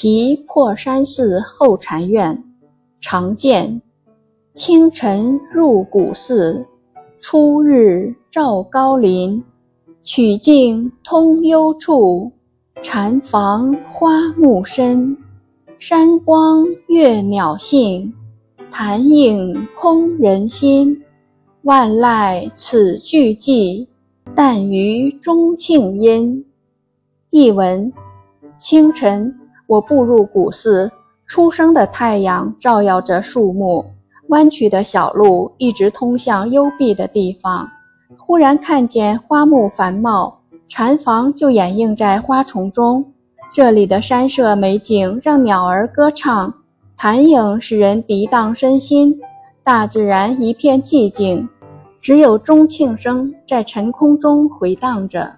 题破山寺后禅院，常见。清晨入古寺，初日照高林。曲径通幽处，禅房花木深。山光悦鸟性，潭影空人心。万籁此俱寂，但余钟磬音。译文：清晨，我步入古寺，初升的太阳照耀着树木，弯曲的小路一直通向幽闭的地方。忽然看见花木繁茂，禅房就掩映在花丛中。这里的山色美景让鸟儿歌唱，潭影使人涤荡身心。大自然一片寂静。只有钟磬声在晨空中回荡着。